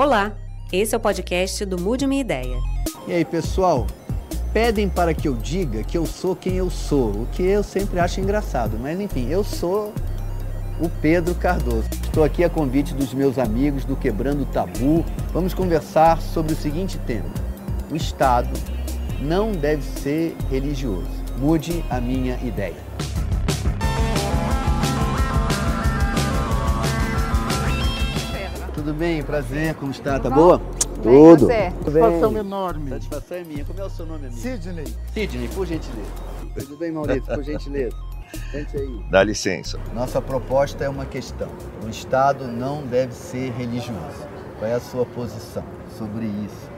Olá, esse é o podcast do Mude Minha Ideia. E aí, pessoal? Pedem para que eu diga que eu sou quem eu sou, o que eu sempre acho engraçado, mas enfim, eu sou o Pedro Cardoso. Estou aqui a convite dos meus amigos do Quebrando Tabu. Vamos conversar sobre o seguinte tema: o Estado não deve ser religioso. Mude a minha ideia. Tudo bem? Prazer, como está? Tá boa? Tudo. Satisfação enorme. Satisfação é minha. Como é o seu nome, amigo? Sidney. Sidney, por gentileza. Tudo bem, Maurício? Por gentileza. Sente aí. Dá licença. Nossa proposta é uma questão. O Estado não deve ser religioso. Qual é a sua posição sobre isso?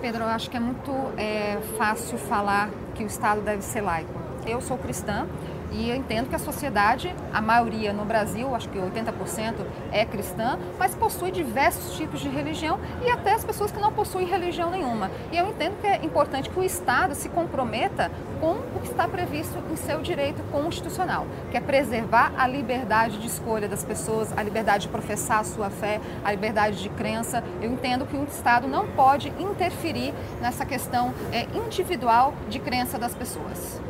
Pedro, eu acho que é muito é, fácil falar que o Estado deve ser laico. Eu sou cristã e eu entendo que a sociedade, a maioria no Brasil, acho que 80% é cristã, mas possui diversos tipos de religião e até as pessoas que não possuem religião nenhuma. E eu entendo que é importante que o Estado se comprometa com o que está previsto em seu direito constitucional, que é preservar a liberdade de escolha das pessoas, a liberdade de professar a sua fé, a liberdade de crença. Eu entendo que o Estado não pode interferir nessa questão é, individual de crença das pessoas.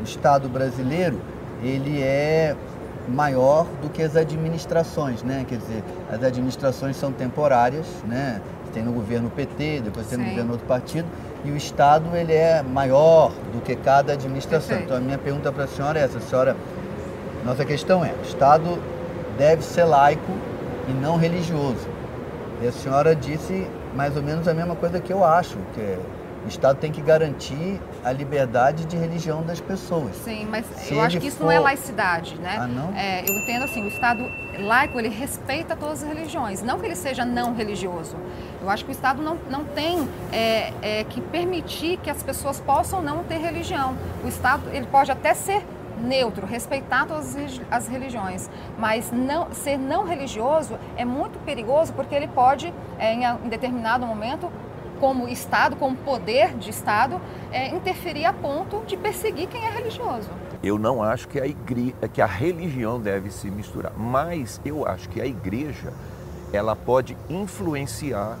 O Estado brasileiro ele é maior do que as administrações, né? Quer dizer, as administrações são temporárias, né? Tem no governo PT, depois tem no Sim. governo outro partido, e o Estado ele é maior do que cada administração. Perfeito. Então a minha pergunta para a senhora é essa, senhora, nossa questão é, o Estado deve ser laico e não religioso. E a senhora disse mais ou menos a mesma coisa que eu acho, que é, o Estado tem que garantir a liberdade de religião das pessoas. Sim, mas Se eu acho que isso for- não é laicidade, né? Ah, não? É, eu entendo assim, o Estado laico, ele respeita todas as religiões, não que ele seja não religioso. Eu acho que o Estado não, não tem é, é, que permitir que as pessoas possam não ter religião. O Estado, ele pode até ser neutro, respeitar todas as religi- as religiões, mas não, ser não religioso é muito perigoso porque ele pode, é, em, em determinado momento, como Estado, como poder de Estado, é, interferir a ponto de perseguir quem é religioso. Eu não acho que a, igre... que a religião deve se misturar, mas eu acho que a igreja ela pode influenciar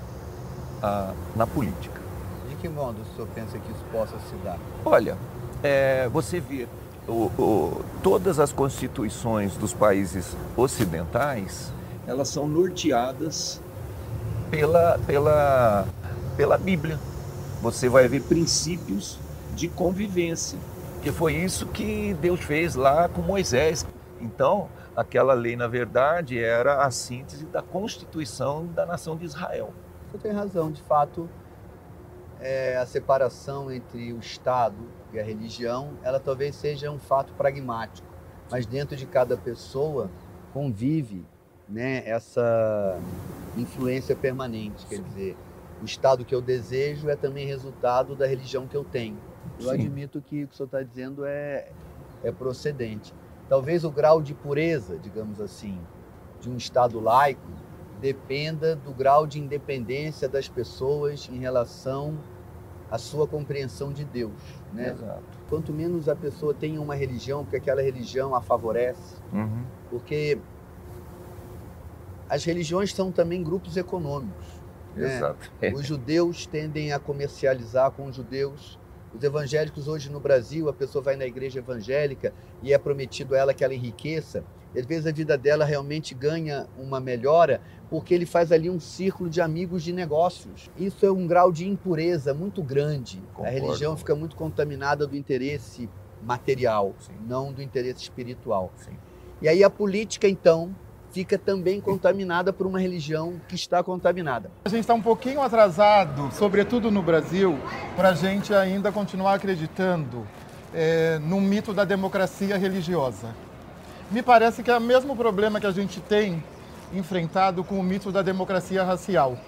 a- na política. De que modo o senhor pensa que isso possa se dar? Olha, é, você vê o- o- todas as constituições dos países ocidentais, elas são norteadas pela, pela, pela Bíblia. Você vai ver princípios de convivência, que foi isso que Deus fez lá com Moisés. Então, aquela lei, na verdade, era a síntese da constituição da nação de Israel. Você tem razão, de fato, é, a separação entre o Estado e a religião, ela talvez seja um fato pragmático, mas dentro de cada pessoa convive né, essa influência permanente, quer dizer, o Estado que eu desejo é também resultado da religião que eu tenho. Eu Sim. admito que o que o senhor está dizendo é, é procedente. Talvez o grau de pureza, digamos assim, de um Estado laico dependa do grau de independência das pessoas em relação à sua compreensão de Deus. Né? Exato. Quanto menos a pessoa tem uma religião, porque aquela religião a favorece, Uhum. porque as religiões são também grupos econômicos. Né? Exato. Os judeus tendem a comercializar com os judeus. Os evangélicos hoje no Brasil, a pessoa vai na igreja evangélica e é prometido a ela que ela enriqueça. E às vezes a vida dela realmente ganha uma melhora porque ele faz ali um círculo de amigos de negócios. Isso é um grau de impureza muito grande. A Concordo. religião fica muito contaminada do interesse material, Sim. não do interesse espiritual. Sim. E aí a política, então, fica também contaminada por uma religião que está contaminada. A gente está um pouquinho atrasado, sobretudo no Brasil, para a gente ainda continuar acreditando é, no mito da democracia religiosa. Me parece que é o mesmo problema que a gente tem enfrentado com o mito da democracia racial.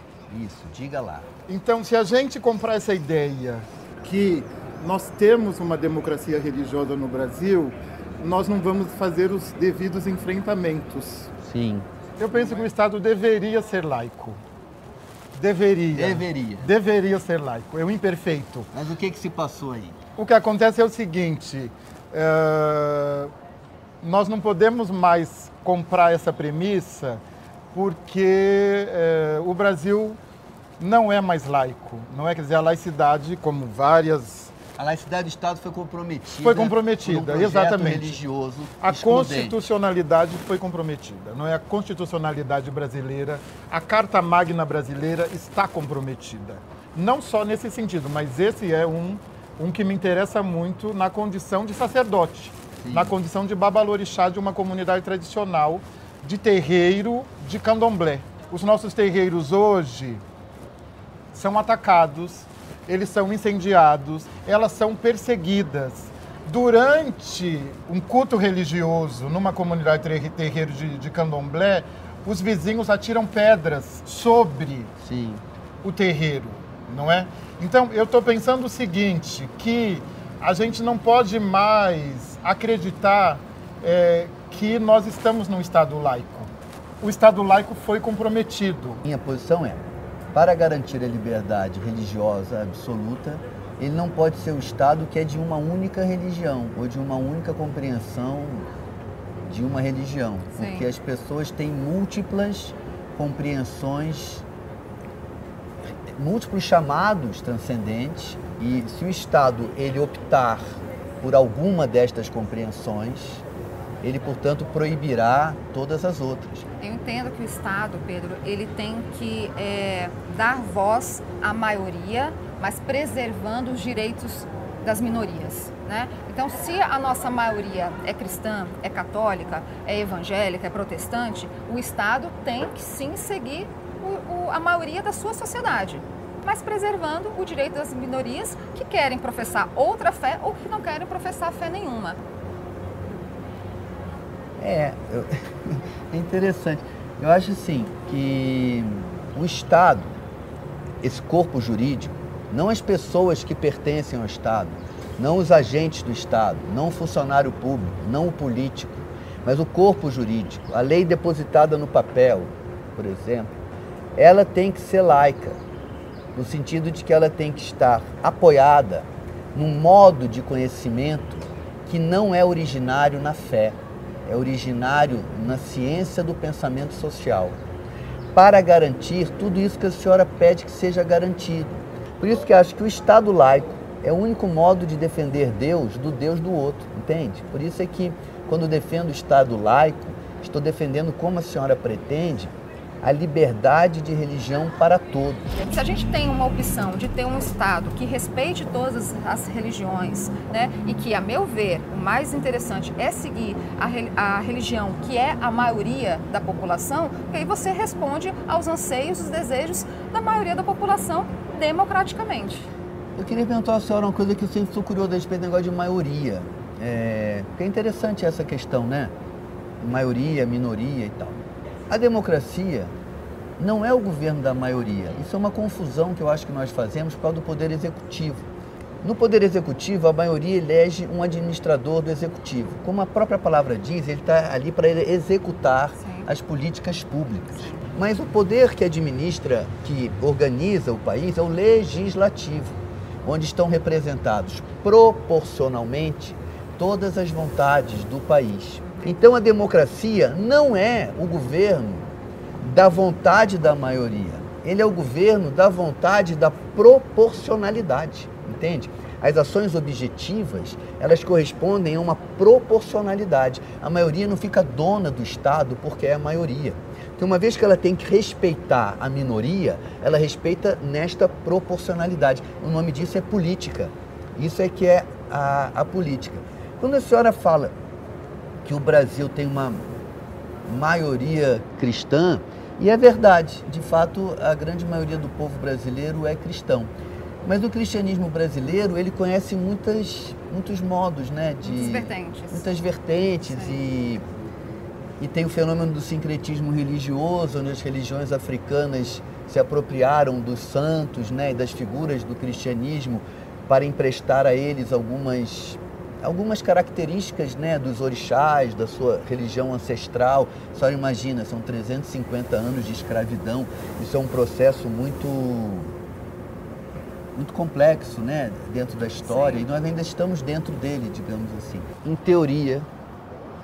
Isso, diga lá. Então, se a gente comprar essa ideia que nós temos uma democracia religiosa no Brasil, nós não vamos fazer os devidos enfrentamentos. Sim. Eu penso que o Estado deveria ser laico. Deveria. Deveria. Deveria ser laico. É o imperfeito. Mas o que, que se passou aí? O que acontece é o seguinte: eh, nós não podemos mais comprar essa premissa porque é, o Brasil não é mais laico. Não é, quer dizer, a laicidade, como várias. A laicidade do Estado foi comprometida. Foi comprometida, um exatamente. religioso. A excludente. constitucionalidade foi comprometida. Não é a constitucionalidade brasileira, a Carta Magna brasileira está comprometida. Não só nesse sentido, mas esse é um, um que me interessa muito na condição de sacerdote, Sim. na condição de babalorixá de uma comunidade tradicional, de terreiro de candomblé. Os nossos terreiros hoje são atacados, eles são incendiados, elas são perseguidas. Durante um culto religioso numa comunidade ter- terreiro de, de candomblé, os vizinhos atiram pedras sobre Sim. o terreiro, não é? Então, eu estou pensando o seguinte, que a gente não pode mais acreditar é, que nós estamos num Estado laico. O Estado laico foi comprometido. Minha posição é, para garantir a liberdade religiosa absoluta, ele não pode ser o Estado que é de uma única religião ou de uma única compreensão de uma religião, Sim. porque as pessoas têm múltiplas compreensões, múltiplos chamados transcendentes e se o Estado ele optar por alguma destas compreensões, ele portanto proibirá todas as outras. Eu entendo que o Estado, Pedro, ele tem que é, dar voz à maioria, mas preservando os direitos das minorias. Né? Então, se a nossa maioria é cristã, é católica, é evangélica, é protestante, o Estado tem que sim seguir o- o- a maioria da sua sociedade, mas preservando o direito das minorias que querem professar outra fé ou que não querem professar fé nenhuma. É, eu- é interessante. Eu acho assim que o Estado, esse corpo jurídico, não as pessoas que pertencem ao Estado, não os agentes do Estado, não o funcionário público, não o político, mas o corpo jurídico, a lei depositada no papel, por exemplo, ela tem que ser laica, no sentido de que ela tem que estar apoiada num modo de conhecimento que não é originário na fé, é originário na ciência do pensamento social, para garantir tudo isso que a senhora pede que seja garantido. Por isso que acho que o Estado laico é o único modo de defender Deus do Deus do outro, entende? Por isso é que quando defendo o Estado laico, estou defendendo como a senhora pretende a liberdade de religião para todos. Se a gente tem uma opção de ter um Estado que respeite todas as religiões, né, e que, a meu ver, o mais interessante é seguir a, re- a religião que é a maioria da população, aí você responde aos anseios, os desejos da maioria da população democraticamente. Eu queria perguntar à senhora uma coisa que eu sempre sou curioso a respeito do negócio de maioria. É, porque é interessante essa questão, né? Maioria, minoria e tal. A democracia não é o governo da maioria. Isso é uma confusão que eu acho que nós fazemos por causa do poder executivo. No poder executivo, a maioria elege um administrador do executivo. Como a própria palavra diz, ele está ali para executar Sim. as políticas públicas. Mas o poder que administra, que organiza o país, é o legislativo, onde estão representados proporcionalmente todas as vontades do país. Então a democracia não é o governo da vontade da maioria. Ele é o governo da vontade da proporcionalidade, entende? As ações objetivas, elas correspondem a uma proporcionalidade. A maioria não fica dona do Estado porque é a maioria. Então, uma vez que ela tem que respeitar a minoria, ela respeita nesta proporcionalidade. O nome disso é política. Isso é que é a, a política. Quando a senhora fala que o Brasil tem uma maioria cristã, e é verdade, de fato, a grande maioria do povo brasileiro é cristão. Mas o cristianismo brasileiro, ele conhece muitas, muitos modos, né? De, Muitas vertentes. Muitas vertentes e, e tem o fenômeno do sincretismo religioso, onde as religiões africanas se apropriaram dos santos, né? E das figuras do cristianismo para emprestar a eles algumas algumas características né, dos orixás, da sua religião ancestral. Senhora imagina, são 350 anos de escravidão. Isso é um processo muito muito complexo, né, dentro da história, Sim. e nós ainda estamos dentro dele, digamos assim. Em teoria,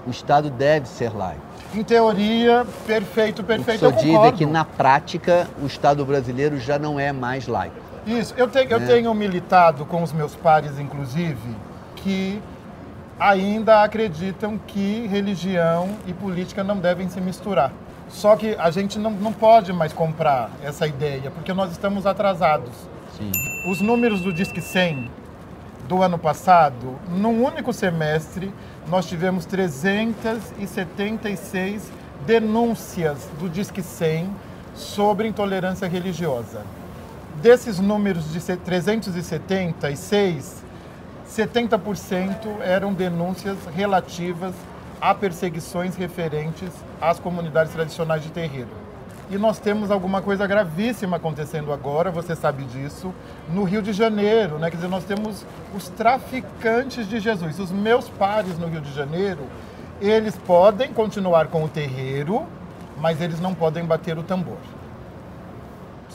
o Estado deve ser laico. Em teoria, perfeito, perfeito, o eu que diz é concordo. que na prática o Estado brasileiro já não é mais laico. Isso, eu tenho, eu É. tenho militado com os meus pares, inclusive, que ainda acreditam que religião e política não devem se misturar. Só que a gente não, não pode mais comprar essa ideia, porque nós estamos atrasados. Sim. Os números do Disque 100 do ano passado, num único semestre, nós tivemos 376 denúncias do Disque 100 sobre intolerância religiosa. Desses números de se- 376, 70% eram denúncias relativas a perseguições referentes às comunidades tradicionais de terreiro. E nós temos alguma coisa gravíssima acontecendo agora, você sabe disso, no Rio de Janeiro, né? Quer dizer, nós temos os traficantes de Jesus. Os meus pares no Rio de Janeiro, eles podem continuar com o terreiro, mas eles não podem bater o tambor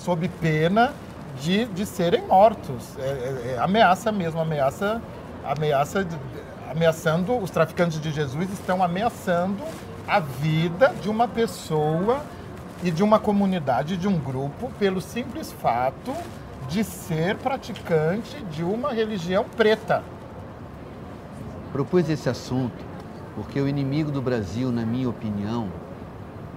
sob pena de, de serem mortos. É, é- é ameaça mesmo, ameaça, ameaça, de- ameaçando, os traficantes de Jesus estão ameaçando a vida de uma pessoa e de uma comunidade, de um grupo, pelo simples fato de ser praticante de uma religião preta. Propus esse assunto porque o inimigo do Brasil, na minha opinião,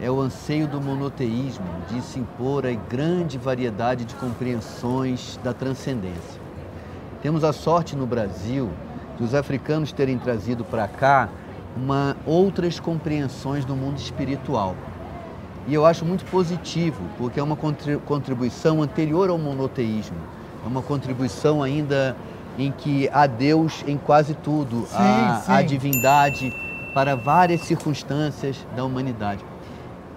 é o anseio do monoteísmo de se impor a grande variedade de compreensões da transcendência. Temos a sorte no Brasil de os africanos terem trazido para cá uma, outras compreensões do mundo espiritual. E eu acho muito positivo, porque é uma contri- contribuição anterior ao monoteísmo. É uma contribuição ainda em que há Deus em quase tudo, Sim, sim. há divindade para várias circunstâncias da humanidade.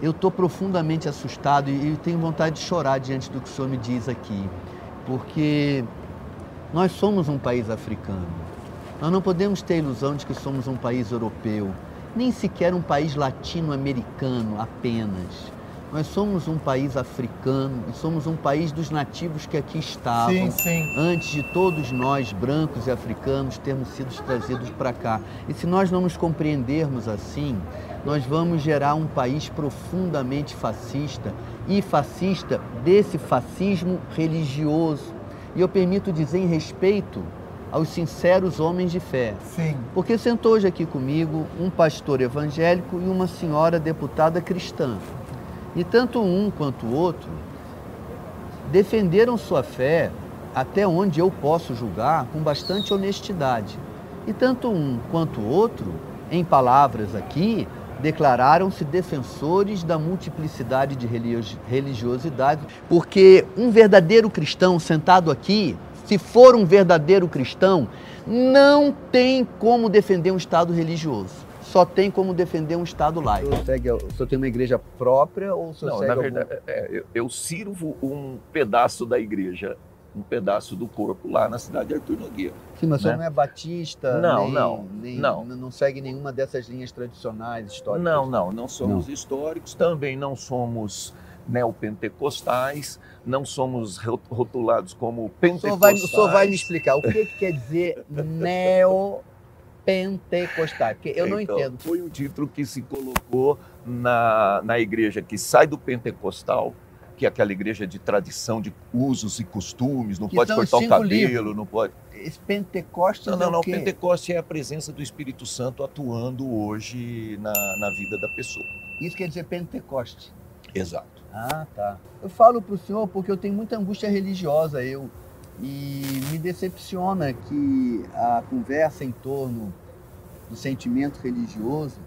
Eu estou profundamente assustado e tenho vontade de chorar diante do que o senhor me diz aqui, porque nós somos um país africano. Nós não podemos ter a ilusão de que somos um país europeu, nem sequer um país latino-americano apenas. Nós somos um país africano e somos um país dos nativos que aqui estavam Sim, sim. antes de todos nós, brancos e africanos, termos sido trazidos para cá. E se nós não nos compreendermos assim, nós vamos gerar um país profundamente fascista e fascista desse fascismo religioso. E eu permito dizer em respeito aos sinceros homens de fé. Sim. Porque sentou hoje aqui comigo um pastor evangélico e uma senhora deputada cristã. E tanto um quanto o outro defenderam sua fé até onde eu posso julgar com bastante honestidade. E tanto um quanto o outro, em palavras aqui, declararam-se defensores da multiplicidade de religi- religiosidades, porque um verdadeiro cristão sentado aqui, se for um verdadeiro cristão, não tem como defender um Estado religioso. Só tem como defender um Estado laico. O senhor, segue, o senhor tem uma igreja própria ou o senhor Não, segue na algum- verdade, é, eu, eu sirvo um pedaço da igreja, um pedaço do corpo lá na cidade de Arthur Nogueira. Sim, mas o senhor né? não é batista, Não, nem, não, nem- não. não segue nenhuma dessas linhas tradicionais históricas. Não, não, não somos históricos, também não somos neopentecostais, não somos ro- rotulados como O senhor, pentecostais. vai, o senhor vai me explicar o que, que quer dizer neopentecostal? Porque eu não Então, entendo. Foi um título que se colocou na, na igreja que sai do pentecostal, que é aquela igreja de tradição, de usos e costumes, não Que pode cortar o cabelo, livros. não pode. Esse Pentecostes Não, não, é não. o quê? Pentecoste é a presença do Espírito Santo atuando hoje na, na vida da pessoa. Isso quer dizer Pentecoste. Exato. Ah, tá. Eu falo para o senhor porque eu tenho muita angústia religiosa, eu. E me decepciona que a conversa em torno do sentimento religioso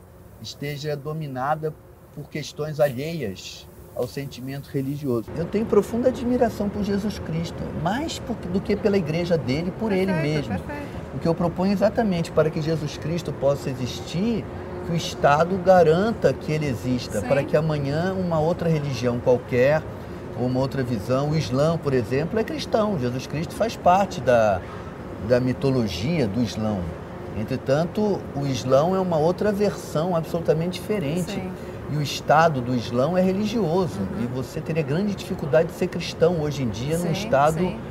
esteja dominada por questões alheias ao sentimento religioso. Eu tenho profunda admiração por Jesus Cristo, mais por- do que pela igreja dele, por ele Perfeito, mesmo. Perfeito. O que eu proponho é exatamente para que Jesus Cristo possa existir, que o Estado garanta que ele exista, Sim. para que amanhã uma outra religião qualquer, uma outra visão, o Islã, por exemplo, é cristão. Jesus Cristo faz parte da, da mitologia do Islã. Entretanto, o Islã é uma outra versão absolutamente diferente. Sim. E o Estado do Islã é religioso. E você teria grande dificuldade de ser cristão hoje em dia num Sim, Estado sim. Do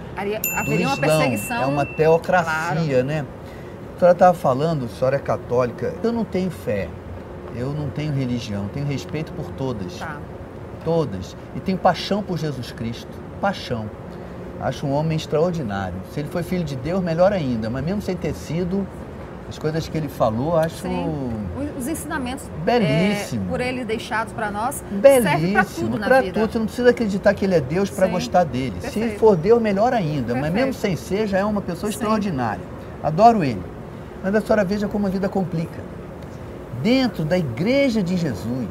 Haveria uma Islã. perseguição. É uma teocracia, né? A senhora estava falando, a senhora é católica. Eu não tenho fé. eu não tenho religião, tenho respeito por todas. Tá. Todas. E tenho paixão por Jesus Cristo. Paixão. Acho um homem extraordinário. Se ele foi filho de Deus, melhor ainda. Mas mesmo sem ter sido, as coisas que ele falou, acho Sim. Os ensinamentos Belíssimo. é, por ele deixados para nós servem para belíssimo. tudo Pra tudo. Você não precisa acreditar que ele é Deus para gostar dele. Se Perfeito. for Deus, melhor ainda. Mas Perfeito. mesmo sem ser, já é uma pessoa Sim. extraordinária. Adoro ele. Mas a senhora veja como a vida complica. Dentro da igreja de Jesus,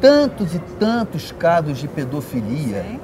tantos e tantos casos de pedofilia. Sim.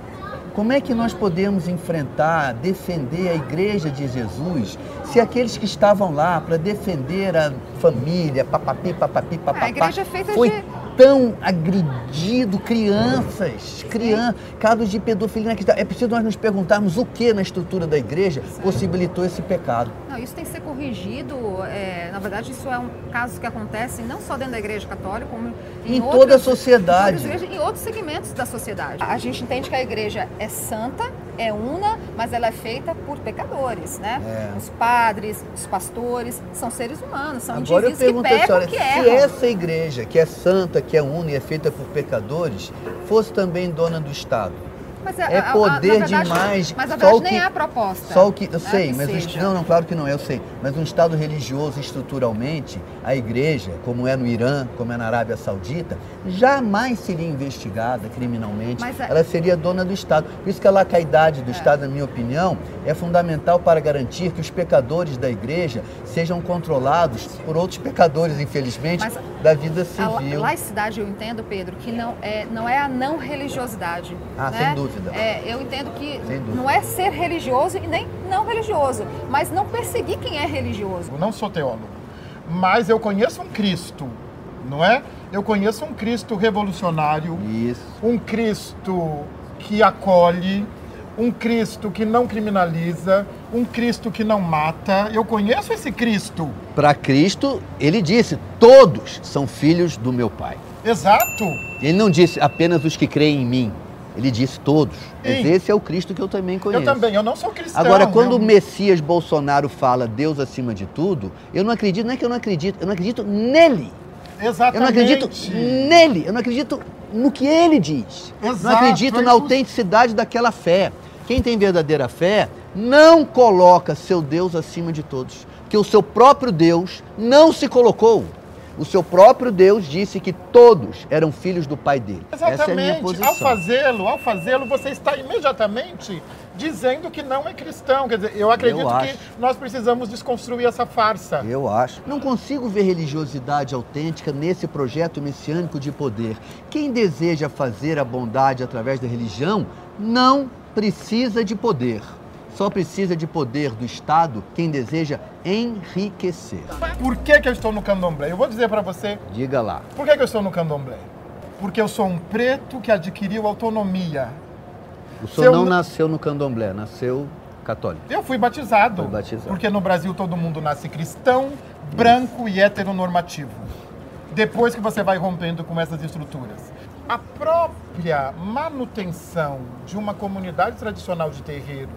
Como é que nós podemos enfrentar, defender a igreja de Jesus, se aqueles que estavam lá para defender a família, papapi, papapi, papapá, igreja é feita foi de- tão agredido crianças, crianças, casos de pedofilia. É preciso nós nos perguntarmos o que na estrutura da igreja possibilitou esse pecado. Não, isso tem que ser corrigido. é, na verdade, isso é um caso que acontece não só dentro da Igreja Católica, como em, Em outras- toda a sociedade. igrejas, em outros segmentos da sociedade. A gente entende que a Igreja é santa, é una, mas ela é feita por pecadores, né? É. Os padres, os pastores, são seres humanos, são Agora eu indivíduos que pergunto a pecam, senhora, que se erram. essa igreja, que é santa, que é una e é feita por pecadores, fosse também dona do Estado, Mas é a- a- poder na verdade- demais, Mas só verdade o que- nem é a proposta. Só o que. Eu né, sei, que mas seja. não, não, claro que não é, eu sei. Mas um Estado religioso estruturalmente, a igreja, como é no Irã, como é na Arábia Saudita, jamais seria investigada criminalmente. A- Ela seria dona do Estado. Por isso que a lacaidade do Estado, na minha opinião, é fundamental para garantir que os pecadores da igreja sejam controlados por outros pecadores, infelizmente, Mas da vida A civil. laicidade, eu entendo, Pedro, que não é, não é a não religiosidade. Ah, né? sem dúvida. É, eu entendo que dúvida. não é ser religioso e nem não religioso, mas não perseguir quem é religioso. Eu não sou teólogo, mas eu conheço um Cristo, não é? Eu conheço um Cristo revolucionário, Isso. um Cristo que acolhe, um Cristo que não criminaliza, um Cristo que não mata. Eu conheço esse Cristo. Para Cristo, ele disse: todos são filhos do meu Pai. Exato. Ele não disse apenas os que creem em mim. Ele disse todos. Mas esse é o Cristo que eu também conheço. Eu também, eu não sou cristão. Agora, quando eu... o Messias Bolsonaro fala Deus acima de tudo, eu não acredito, não é que eu não acredito, eu não acredito nele. Eu Exatamente. não acredito nele, eu não acredito no que ele diz. não Exato, acredito é na autenticidade daquela fé. Quem tem verdadeira fé não coloca seu Deus acima de todos, que o seu próprio Deus não se colocou. O seu próprio Deus disse que todos eram filhos do pai dele. Essa é a minha Exatamente. posição. ao fazê-lo, ao fazê-lo, você está imediatamente dizendo que não é cristão. Quer dizer, eu acredito Eu que nós precisamos desconstruir essa farsa. Eu acho. Não consigo ver religiosidade autêntica nesse projeto messiânico de poder. Quem deseja fazer a bondade através da religião não precisa de poder. Só precisa de poder do Estado quem deseja enriquecer. Por que, que eu estou no candomblé? Eu vou dizer para você Diga lá. por que, que eu estou no candomblé. Porque eu sou um preto que adquiriu autonomia. O Se senhor eu não não- nasceu no candomblé, nasceu católico. Eu fui batizado. Foi batizado. Porque no Brasil todo mundo nasce cristão, branco e heteronormativo. Depois que você vai rompendo com essas estruturas. A própria manutenção de uma comunidade tradicional de terreiro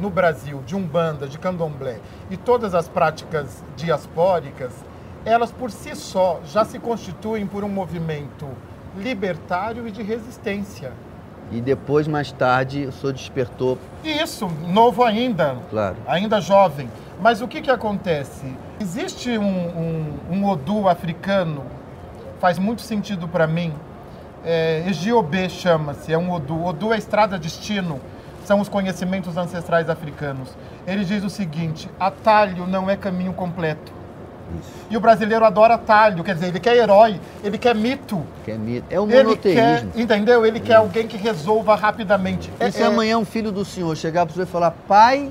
no Brasil, de umbanda, de candomblé e todas as práticas diaspóricas, elas por si só já se constituem por um movimento libertário e de resistência. E depois, mais tarde, o senhor despertou, Isso, novo ainda, claro. ainda jovem. Mas o que, que acontece? Existe um, um, um Odu africano, faz muito sentido para mim. É, Egiobê chama-se, é um Odu. Odu é estrada destino, são os conhecimentos ancestrais africanos. Ele diz o seguinte: atalho não é caminho completo. Isso. E o brasileiro adora atalho, quer dizer, ele quer herói, ele quer mito. Que é, mito. é o Ele quer, monoteísmo. entendeu? Ele quer alguém que resolva rapidamente. E se amanhã um filho do senhor chegar para o senhor e falar, pai,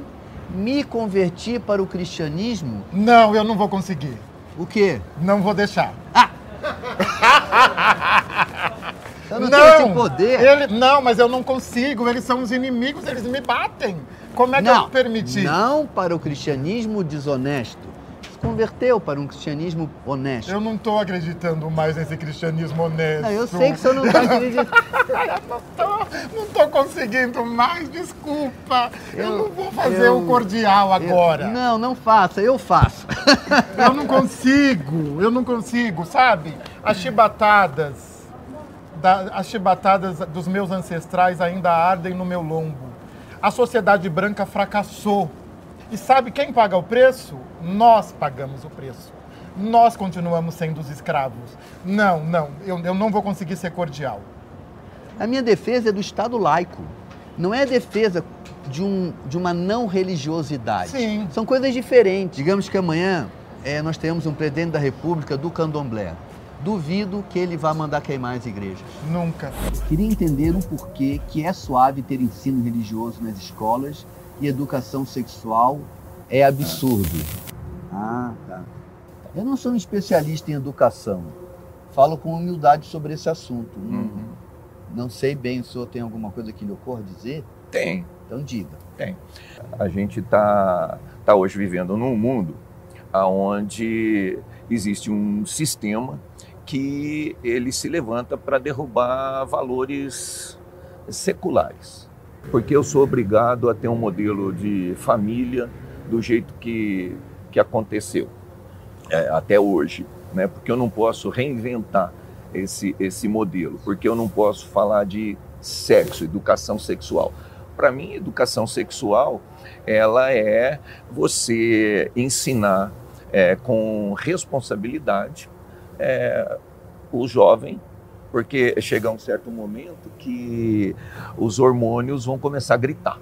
me converti para o cristianismo, Não, eu não vou conseguir. o quê? Não vou deixar. Eu não, tenho esse poder. ele- não, mas eu não consigo. Eles são os inimigos, eles me batem. Como é que eu vou permitir? não para o cristianismo desonesto. Com converteu para um cristianismo honesto. Eu não estou acreditando mais nesse cristianismo honesto. Não, eu sei que senhor não está acreditando. não estou conseguindo mais, desculpa. Eu, Eu- não vou fazer eu- o cordial agora. Eu- não, não faça, eu faço. Eu não consigo, eu não consigo, sabe? As chibatadas, da- as chibatadas dos meus ancestrais ainda ardem no meu lombo. A sociedade branca fracassou. E sabe quem paga o preço? Nós pagamos o preço. Nós continuamos sendo os escravos. Não, não, eu, eu não vou conseguir ser cordial. A minha defesa é do Estado laico. Não é a defesa de, um, de uma não religiosidade. Sim. São coisas diferentes. Digamos que amanhã eh, nós temos um presidente da República do candomblé. Duvido que ele vá mandar queimar as igrejas. Nunca. Queria entender o porquê que é suave ter ensino religioso nas escolas e educação sexual é absurdo. Ah, tá. Eu não sou um especialista em educação. Falo com humildade sobre esse assunto. Não- Uhum. Não sei bem, o senhor tem alguma coisa que lhe ocorra dizer? Tem. Então diga. A gente está tá hoje vivendo num mundo onde existe um sistema que ele se levanta para derrubar valores seculares. Porque eu sou obrigado a ter um modelo de família do jeito que, que aconteceu é, até hoje, né? porque eu não posso reinventar esse, esse modelo, porque eu não posso falar de sexo, educação sexual. Para mim, educação sexual ela é você ensinar é, com responsabilidade é, o jovem, porque chega um certo momento que os hormônios vão começar a gritar.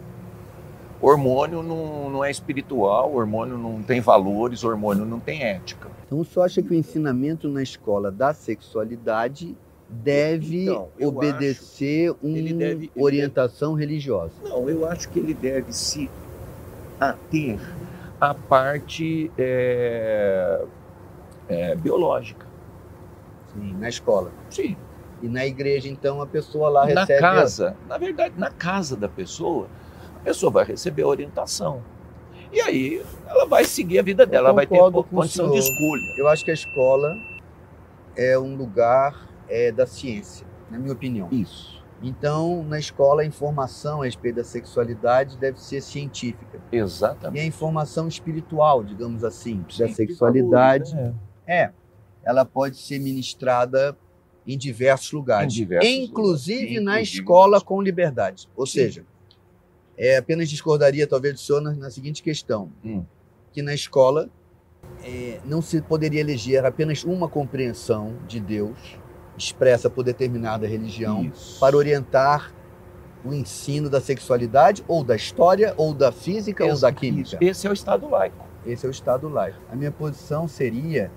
Hormônio não, não é espiritual, hormônio não tem valores, hormônio não tem ética. Então o senhor acha que o ensinamento na escola da sexualidade deve Então, obedecer uma ele deve- orientação religiosa? Não, eu acho que ele deve se ater à parte é, é, biológica. Sim, na escola. Sim, E na igreja, então, a pessoa lá na recebe... casa, na verdade, na casa da pessoa, a pessoa vai receber a orientação. E aí ela vai seguir a vida dela, ela vai ter condição de escolha. Eu acho que a escola é um lugar é, da ciência, na minha opinião. Isso, Então, na escola, a informação a respeito da sexualidade deve ser científica. E exatamente. a informação espiritual, digamos assim, da Sim, sexualidade, valores, é, ela pode ser ministrada em diversos lugares, Em diversos inclusive lugares, na inclusive escola com liberdade. Ou Sim. seja, é, apenas discordaria talvez do senhor na, na seguinte questão, Hum. que na escola é, não se poderia eleger apenas uma compreensão de Deus expressa por determinada religião Isso. para orientar o ensino da sexualidade ou da história ou da física ou da química. Esse é o Estado laico. Esse é o Estado laico. A minha posição seria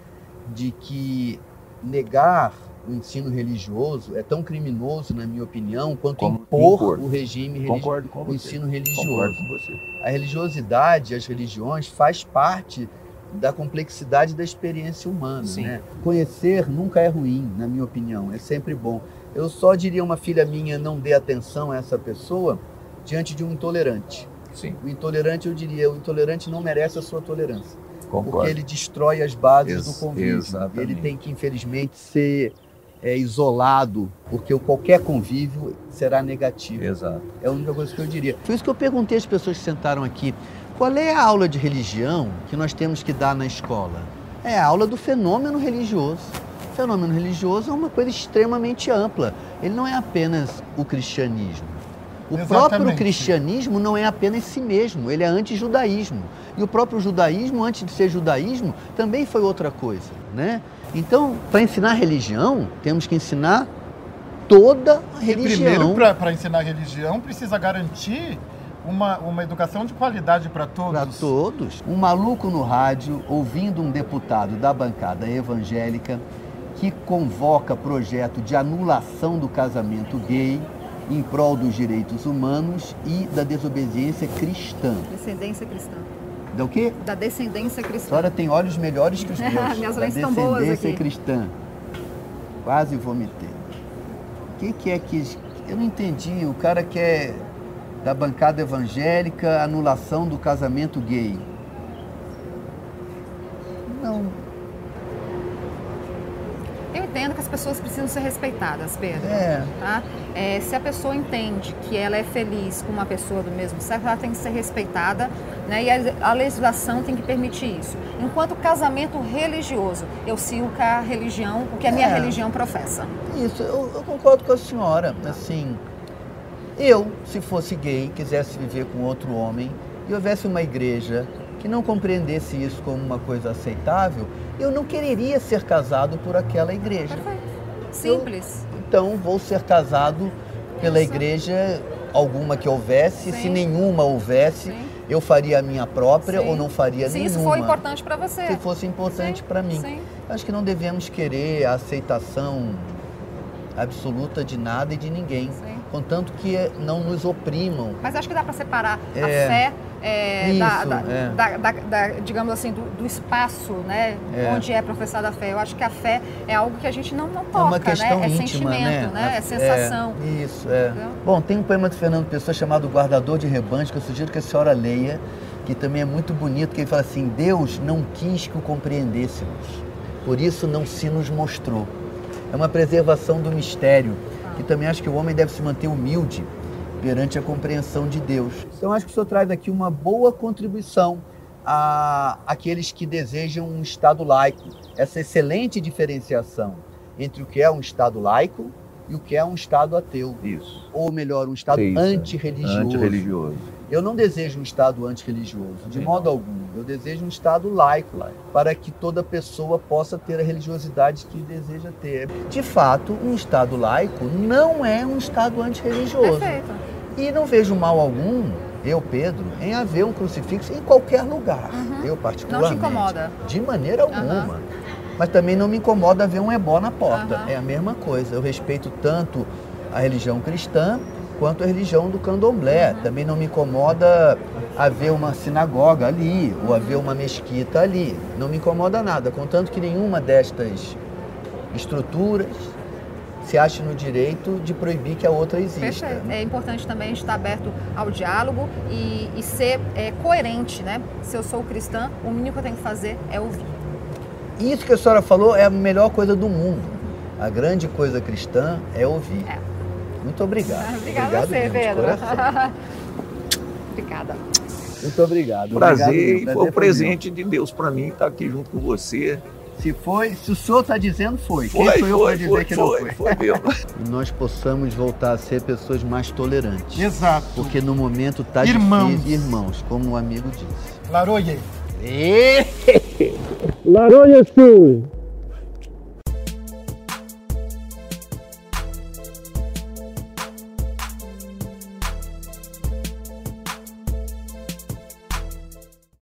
de que negar o ensino religioso é tão criminoso, na minha opinião, quanto Como- impor impor. o regime religioso, Concordo o você. ensino Concordo religioso. A religiosidade, as religiões, faz parte da complexidade da experiência humana. Sim. Né? Conhecer nunca é ruim, na minha opinião, é sempre bom. Eu só diria uma filha minha não dê atenção a essa pessoa diante de um intolerante. Sim, O intolerante, eu diria, o intolerante não merece a sua tolerância, concordo. porque ele destrói as bases Ex- do convívio. exatamente. Ele tem que, infelizmente, ser é, isolado, porque qualquer convívio será negativo. Exato. É a única coisa que eu diria. Foi isso que eu perguntei às pessoas que sentaram aqui. Qual é a aula de religião que nós temos que dar na escola? É a aula do fenômeno religioso. O fenômeno religioso é uma coisa extremamente ampla. Ele não é apenas o cristianismo. O próprio cristianismo não é apenas si mesmo, ele é anti-judaísmo. E o próprio judaísmo, antes de ser judaísmo, também foi outra coisa, né? Então, para ensinar religião, temos que ensinar toda a E religião. primeiro, para ensinar religião, precisa garantir uma, uma educação de qualidade para todos. Para todos. Um maluco no rádio ouvindo um deputado da bancada evangélica que convoca projeto de anulação do casamento gay em prol dos direitos humanos e da desobediência cristã. Descendência cristã. Da o quê? Da descendência A cristã. senhora tem olhos melhores que os meus. Minhas da lentes estão boas descendência aqui. cristã. Quase vomitei. O que, que é que. Eu não entendi. O cara quer da bancada evangélica anulação do casamento gay. Não, que as pessoas precisam ser respeitadas, Pedro. É. Tá? É, se a pessoa entende que ela é feliz com uma pessoa do mesmo sexo, ela tem que ser respeitada né? e a, a legislação tem que permitir isso. Enquanto casamento religioso, eu sigo que a religião, o que a minha É. religião professa. Isso, eu, eu concordo com a senhora. Assim, eu, se fosse gay, quisesse viver com outro homem e houvesse uma igreja que não compreendesse isso como uma coisa aceitável, eu não quereria ser casado por aquela igreja. Perfeito. Simples. Então, vou ser casado pela igreja, alguma que houvesse. Se Sim. nenhuma houvesse, Sim. eu faria a minha própria Sim. ou não faria Se nenhuma. isso for importante para você. Se fosse importante para mim. Acho que não devemos querer a aceitação absoluta de nada e de ninguém, Sim. Contanto que não nos oprimam. Mas acho que dá para separar a É. fé é, Isso, da- é. da- da- da- digamos assim, do, do espaço, né? É. Onde é professada a fé. Eu acho que a fé é algo que a gente não, não toca, é uma questão né? É íntima, sentimento, né? A- É sensação. é, isso, é. Entendeu? Bom, tem um poema do Fernando Pessoa chamado Guardador de Rebanhos, que eu sugiro que a senhora leia, que também é muito bonito, que ele fala assim, Deus não quis que o compreendêssemos, por isso não se nos mostrou. É uma preservação do mistério, que também acho que o homem deve se manter humilde perante a compreensão de Deus. Então acho que o senhor traz aqui uma boa contribuição a aqueles que desejam um Estado laico, essa excelente diferenciação entre o que é um Estado laico e o que é um Estado ateu, Isso. ou melhor, um Estado Isso. antirreligioso. Antirreligioso. Eu não desejo um Estado antirreligioso, de modo algum. Eu desejo um Estado laico, para que toda pessoa possa ter a religiosidade que deseja ter. De fato, um Estado laico não é um Estado antirreligioso. Perfeito. E não vejo mal algum, eu, Pedro, em haver um crucifixo em qualquer lugar. Uhum. Eu, particularmente. incomoda? De maneira alguma. Mas também não me incomoda ver um ebó na porta. Aham. É a mesma coisa. Eu respeito tanto a religião cristã quanto a religião do candomblé. Uhum. Também não me incomoda haver uma sinagoga ali ou haver uma mesquita ali. Não me incomoda nada, contanto que nenhuma destas estruturas se ache no direito de proibir que a outra exista. Perfeito. É importante também a estar aberto ao diálogo e, e ser é, coerente, né? Se eu sou cristã, o mínimo que eu tenho que fazer é ouvir. Isso que a senhora falou é a melhor coisa do mundo. A grande coisa cristã é ouvir. É. Muito obrigado. Obrigada a obrigado você, mesmo, Pedro. Muito obrigado. Prazer, Obrigado e mesmo. foi um meu. presente de Deus para mim estar aqui junto com você. Se foi, se o senhor está dizendo, foi. Quem Foi, sou eu foi, para dizer foi, que não foi, foi? foi mesmo. E nós possamos voltar a ser pessoas mais tolerantes. Exato. Porque no momento está Irmãos. difícil. Irmãos, como o amigo disse. Laroye. E... Laronha Sul.